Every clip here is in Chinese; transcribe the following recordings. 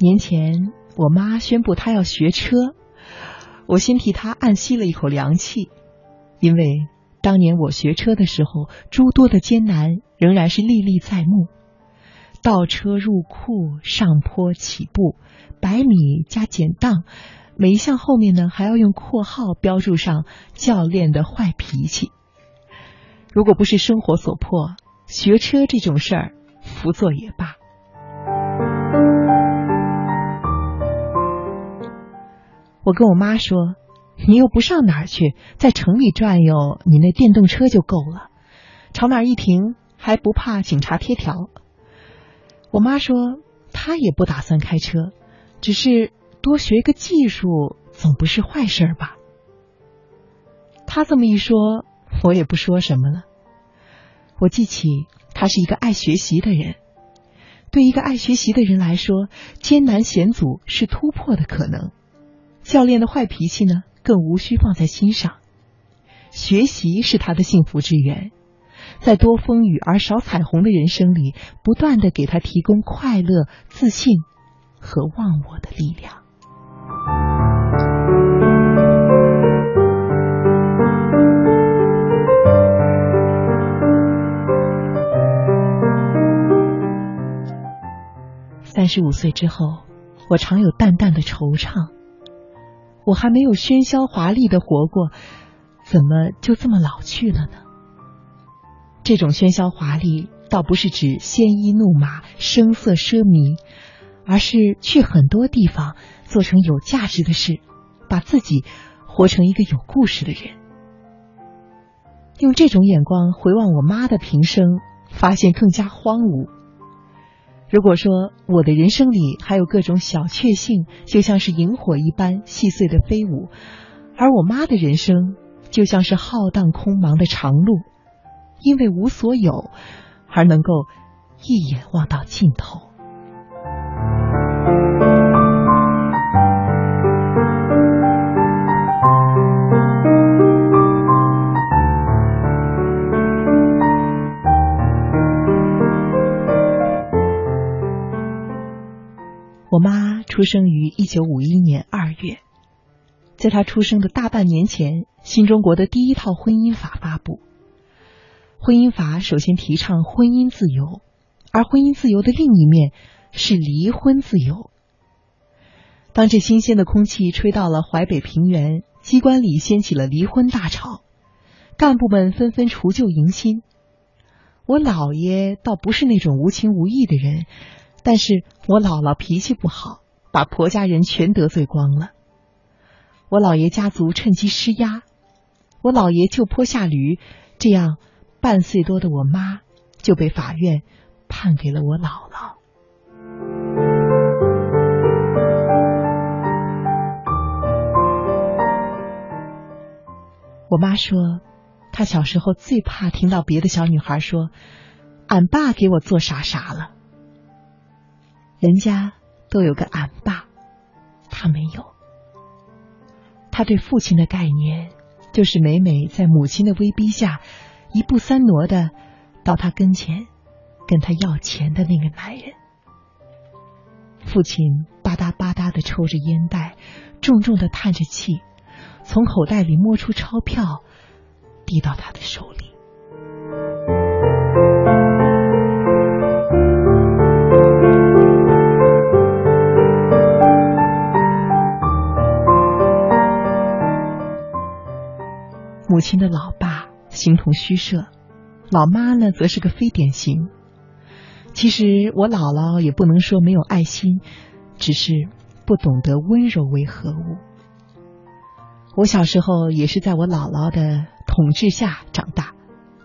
年前，我妈宣布她要学车，我心替她暗吸了一口凉气，因为当年我学车的时候，诸多的艰难仍然是历历在目。倒车入库、上坡起步、百米加减档，每一项后面呢还要用括号标注上教练的坏脾气。如果不是生活所迫，学车这种事儿，不做也罢。我跟我妈说：“你又不上哪儿去，在城里转悠，你那电动车就够了，朝哪儿一停还不怕警察贴条。”我妈说：“她也不打算开车，只是多学个技术总不是坏事吧？”她这么一说，我也不说什么了。我记起他是一个爱学习的人，对一个爱学习的人来说，艰难险阻是突破的可能。教练的坏脾气呢，更无需放在心上。学习是他的幸福之源，在多风雨而少彩虹的人生里，不断的给他提供快乐、自信和忘我的力量。三十五岁之后，我常有淡淡的惆怅。我还没有喧嚣华丽的活过，怎么就这么老去了呢？这种喧嚣华丽，倒不是指鲜衣怒马、声色奢靡，而是去很多地方做成有价值的事，把自己活成一个有故事的人。用这种眼光回望我妈的平生，发现更加荒芜。如果说我的人生里还有各种小确幸，就像是萤火一般细碎的飞舞，而我妈的人生就像是浩荡空茫的长路，因为无所有而能够一眼望到尽头。出生于一九五一年二月，在他出生的大半年前，新中国的第一套婚姻法发布。婚姻法首先提倡婚姻自由，而婚姻自由的另一面是离婚自由。当这新鲜的空气吹到了淮北平原，机关里掀起了离婚大潮，干部们纷纷除旧迎新。我姥爷倒不是那种无情无义的人。但是我姥姥脾气不好，把婆家人全得罪光了。我姥爷家族趁机施压，我姥爷就坡下驴，这样半岁多的我妈就被法院判给了我姥姥。我妈说，她小时候最怕听到别的小女孩说：“俺爸给我做啥啥了。”人家都有个俺爸，他没有。他对父亲的概念，就是每每在母亲的威逼下，一步三挪的到他跟前，跟他要钱的那个男人。父亲吧嗒吧嗒的抽着烟袋，重重的叹着气，从口袋里摸出钞票，递到他的手里。母亲的老爸形同虚设，老妈呢则是个非典型。其实我姥姥也不能说没有爱心，只是不懂得温柔为何物。我小时候也是在我姥姥的统治下长大，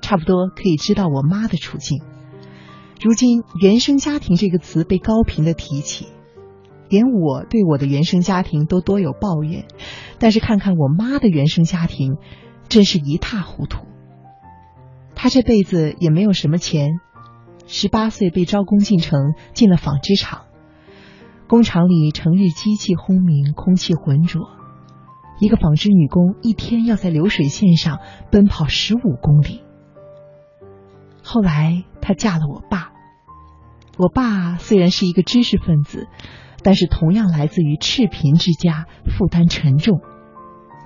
差不多可以知道我妈的处境。如今“原生家庭”这个词被高频的提起，连我对我的原生家庭都多有抱怨，但是看看我妈的原生家庭。真是一塌糊涂。他这辈子也没有什么钱，十八岁被招工进城，进了纺织厂。工厂里成日机器轰鸣，空气浑浊。一个纺织女工一天要在流水线上奔跑十五公里。后来她嫁了我爸。我爸虽然是一个知识分子，但是同样来自于赤贫之家，负担沉重，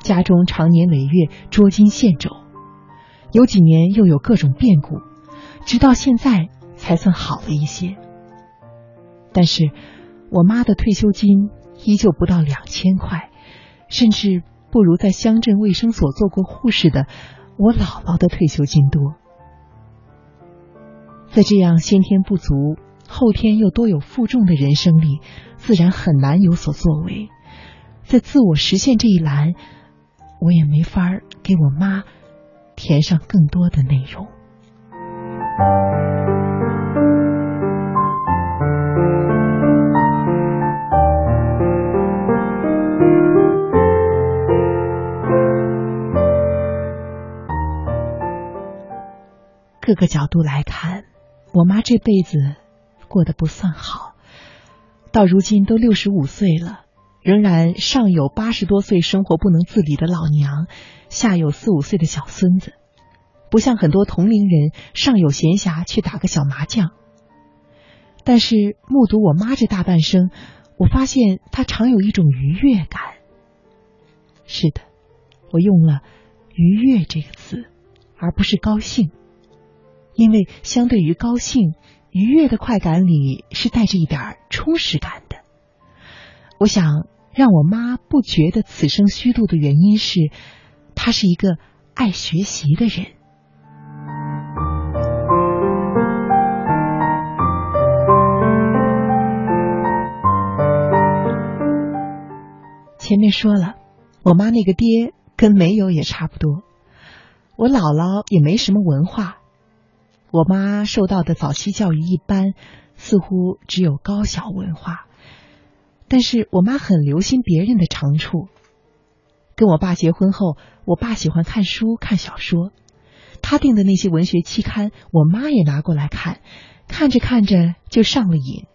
家中常年累月捉襟见肘，有几年又有各种变故，直到现在才算好了一些。但是，我妈的退休金依旧不到两千块，甚至不如在乡镇卫生所做过护士的我姥姥的退休金多。在这样先天不足、后天又多有负重的人生里，自然很难有所作为。在自我实现这一栏，我也没法给我妈填上更多的内容。各个角度来看。我妈这辈子过得不算好，到如今都六十五岁了，仍然上有八十多岁生活不能自理的老娘，下有四五岁的小孙子，不像很多同龄人上有闲暇去打个小麻将。但是目睹我妈这大半生，我发现她常有一种愉悦感。是的，我用了“愉悦”这个词，而不是高兴。因为相对于高兴、愉悦的快感里，是带着一点充实感。我想让我妈不觉得此生虚度的原因是，她是一个爱学习的人。前面说了，我妈那个爹跟没有也差不多，我姥姥也没什么文化。我妈受到的早期教育一般，似乎只有高小文化。但是我妈很留心别人的长处。跟我爸结婚后，我爸喜欢看书、看小说，他订的那些文学期刊，我妈也拿过来看，看着看着就上了瘾。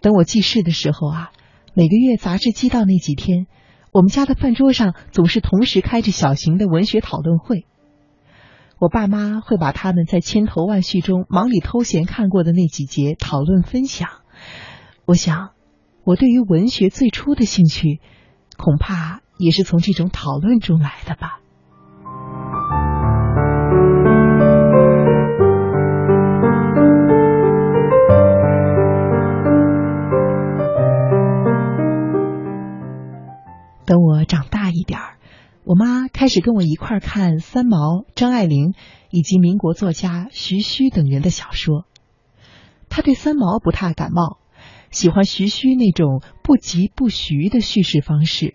等我记事的时候啊，每个月杂志寄到那几天，我们家的饭桌上总是同时开着小型的文学讨论会。我爸妈会把他们在千头万绪中忙里偷闲看过的那几节讨论分享。我想，我对于文学最初的兴趣，恐怕也是从这种讨论中来的吧。等我长大一点儿。我妈开始跟我一块儿看三毛、张爱玲以及民国作家徐虚等人的小说。她对三毛不太感冒，喜欢徐虚那种不疾不徐的叙事方式。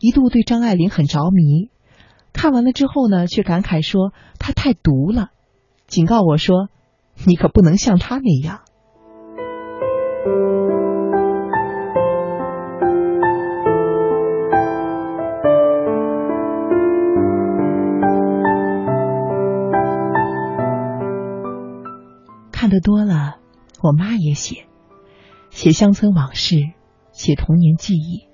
一度对张爱玲很着迷，看完了之后呢，却感慨说她太毒了，警告我说：“你可不能像她那样。”看得多了，我妈也写，写乡村往事，写童年记忆，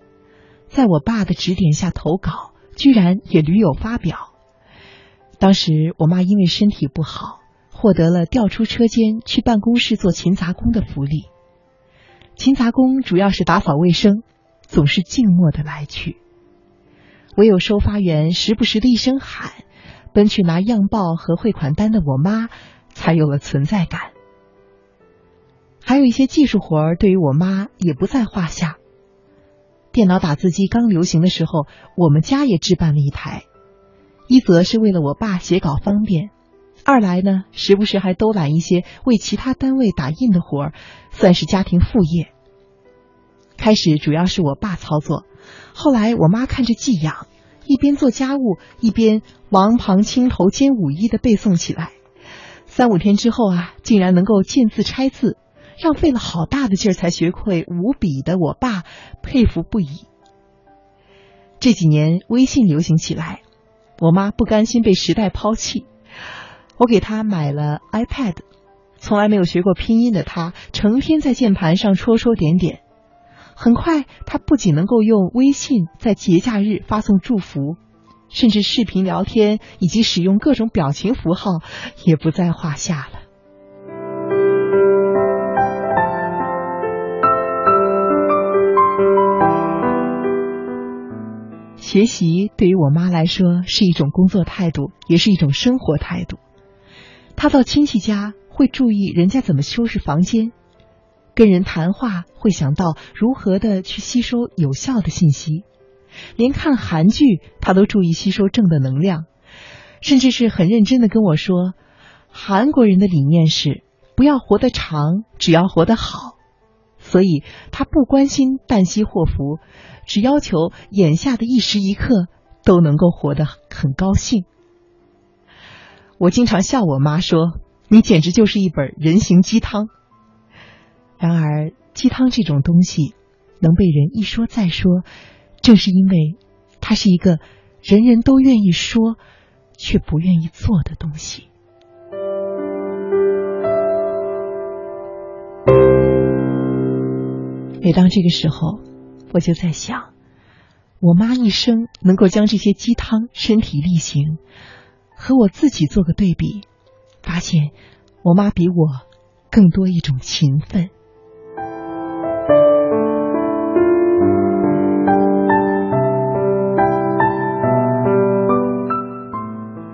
在我爸的指点下投稿，居然也屡有发表。当时我妈因为身体不好，获得了调出车间去办公室做勤杂工的福利。勤杂工主要是打扫卫生，总是静默的来去，唯有收发员时不时的一声喊，奔去拿样报和汇款单的我妈，才有了存在感。还有一些技术活儿，对于我妈也不在话下。电脑打字机刚流行的时候，我们家也置办了一台。一则是为了我爸写稿方便，二来呢，时不时还兜揽一些为其他单位打印的活儿，算是家庭副业。开始主要是我爸操作，后来我妈看着寄养，一边做家务，一边王旁青头兼五一的背诵起来。三五天之后啊，竟然能够见字拆字。让费了好大的劲儿才学会五笔的我爸佩服不已。这几年微信流行起来，我妈不甘心被时代抛弃，我给她买了 iPad。从来没有学过拼音的她，成天在键盘上戳戳点点。很快，她不仅能够用微信在节假日发送祝福，甚至视频聊天以及使用各种表情符号也不在话下了。学习对于我妈来说是一种工作态度，也是一种生活态度。她到亲戚家会注意人家怎么收拾房间，跟人谈话会想到如何的去吸收有效的信息，连看韩剧她都注意吸收正的能量，甚至是很认真的跟我说，韩国人的理念是不要活得长，只要活得好。所以，他不关心旦夕祸福，只要求眼下的一时一刻都能够活得很高兴。我经常笑我妈说：“你简直就是一本人形鸡汤。”然而，鸡汤这种东西能被人一说再说，正是因为它是一个人人都愿意说却不愿意做的东西。每当这个时候，我就在想，我妈一生能够将这些鸡汤身体力行，和我自己做个对比，发现我妈比我更多一种勤奋。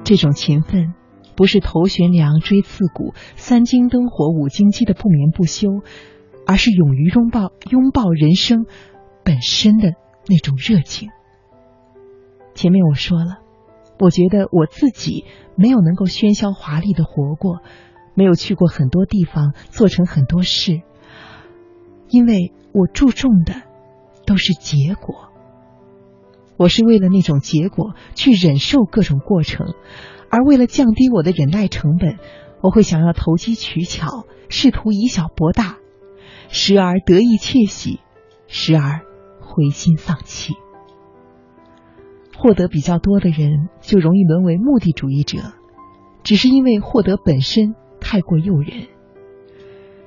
这种勤奋，不是头悬梁锥刺股、三更灯火五更鸡的不眠不休。而是勇于拥抱拥抱人生本身的那种热情。前面我说了，我觉得我自己没有能够喧嚣华丽的活过，没有去过很多地方，做成很多事，因为我注重的都是结果。我是为了那种结果去忍受各种过程，而为了降低我的忍耐成本，我会想要投机取巧，试图以小博大。时而得意窃喜，时而灰心丧气。获得比较多的人就容易沦为目的主义者，只是因为获得本身太过诱人。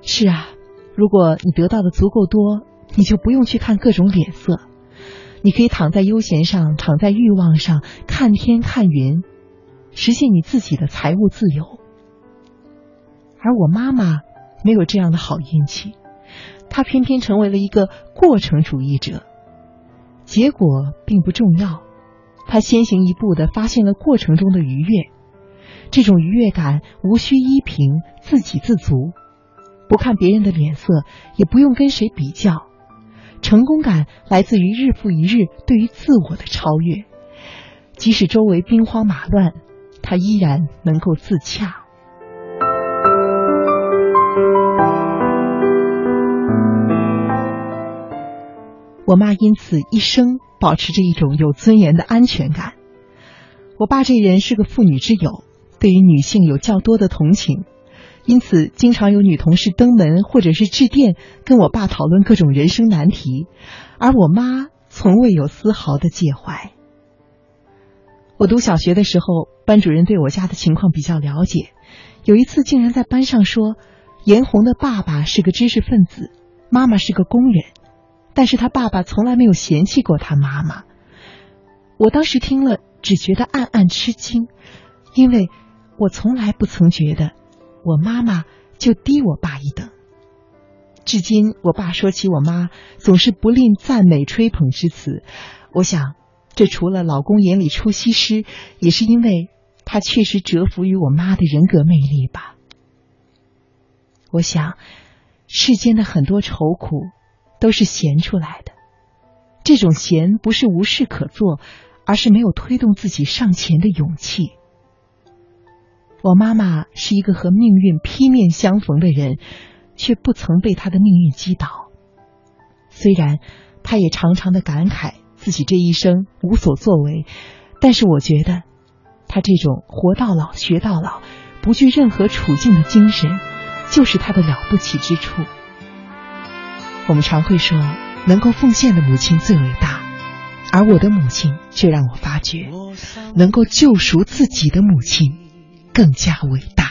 是啊，如果你得到的足够多，你就不用去看各种脸色，你可以躺在悠闲上，躺在欲望上，看天看云，实现你自己的财务自由。而我妈妈没有这样的好运气。她偏偏成为了一个过程主义者，结果并不重要。他先行一步的发现了过程中的愉悦，这种愉悦感无需依凭，自给自足，不看别人的脸色，也不用跟谁比较。成功感来自于日复一日对于自我的超越，即使周围兵荒马乱，他依然能够自洽。我妈因此一生保持着一种有尊严的安全感。我爸这人是个妇女之友，对于女性有较多的同情，因此经常有女同事登门或者是致电跟我爸讨论各种人生难题，而我妈从未有丝毫的介怀。我读小学的时候，班主任对我家的情况比较了解，有一次竟然在班上说，颜红的爸爸是个知识分子，妈妈是个工人。但是他爸爸从来没有嫌弃过他妈妈。我当时听了，只觉得暗暗吃惊，因为我从来不曾觉得我妈妈就低我爸一等。至今，我爸说起我妈，总是不吝赞美吹捧之词。我想，这除了老公眼里出西施，也是因为他确实折服于我妈的人格魅力吧。我想，世间的很多愁苦。都是闲出来的，这种闲不是无事可做，而是没有推动自己上前的勇气。我妈妈是一个和命运劈面相逢的人，却不曾被她的命运击倒。虽然她也常常的感慨自己这一生无所作为，但是我觉得，她这种活到老学到老、不惧任何处境的精神，就是她的了不起之处。我们常会说，能够奉献的母亲最伟大，而我的母亲却让我发觉，能够救赎自己的母亲更加伟大。